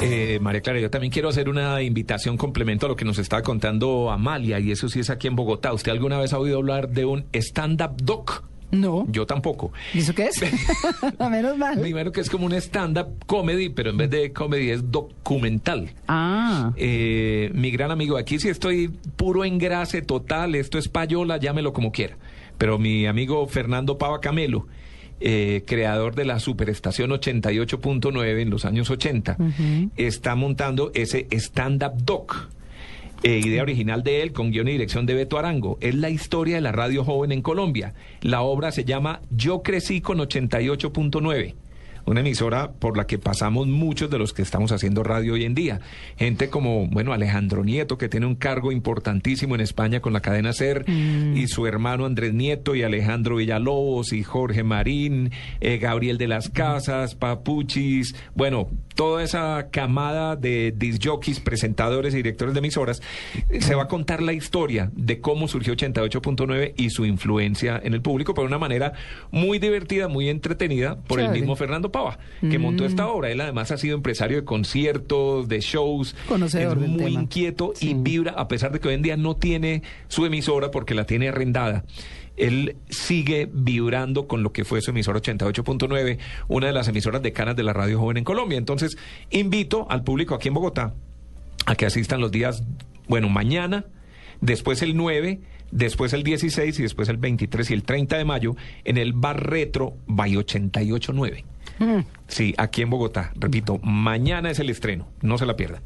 Eh, María Clara, yo también quiero hacer una invitación complemento a lo que nos estaba contando Amalia, y eso sí es aquí en Bogotá. ¿Usted alguna vez ha oído hablar de un stand-up doc? No. Yo tampoco. ¿Y eso qué es? a menos mal. Primero que es como un stand-up comedy, pero en vez de comedy es documental. Ah. Eh, mi gran amigo, aquí sí estoy puro engrase total, esto es payola, llámelo como quiera. Pero mi amigo Fernando Pava Camelo, eh, creador de la Superestación 88.9 en los años 80, está montando ese stand-up doc. Eh, idea original de él, con guion y dirección de Beto Arango. Es la historia de la radio joven en Colombia. La obra se llama Yo crecí con 88.9 una emisora por la que pasamos muchos de los que estamos haciendo radio hoy en día. Gente como, bueno, Alejandro Nieto, que tiene un cargo importantísimo en España con la cadena SER, Mm. y su hermano Andrés Nieto, y Alejandro Villalobos, y Jorge Marín, eh, Gabriel de las Casas, Papuchis, bueno, toda esa camada de disjockeys, presentadores y directores de emisoras, eh, se va a contar la historia de cómo surgió 88.9 y su influencia en el público, por una manera muy divertida, muy entretenida, por el mismo Fernando Pava, que montó esta obra. Él además ha sido empresario de conciertos, de shows, Conocedor es muy tema. inquieto y vibra, a pesar de que hoy en día no tiene su emisora porque la tiene arrendada. Él sigue vibrando con lo que fue su emisora 88.9, una de las emisoras decanas de la radio joven en Colombia. Entonces, invito al público aquí en Bogotá a que asistan los días, bueno, mañana, después el 9, después el 16 y después el 23 y el 30 de mayo en el Bar Retro by 889. Mm. Sí, aquí en Bogotá. Repito, mañana es el estreno, no se la pierdan.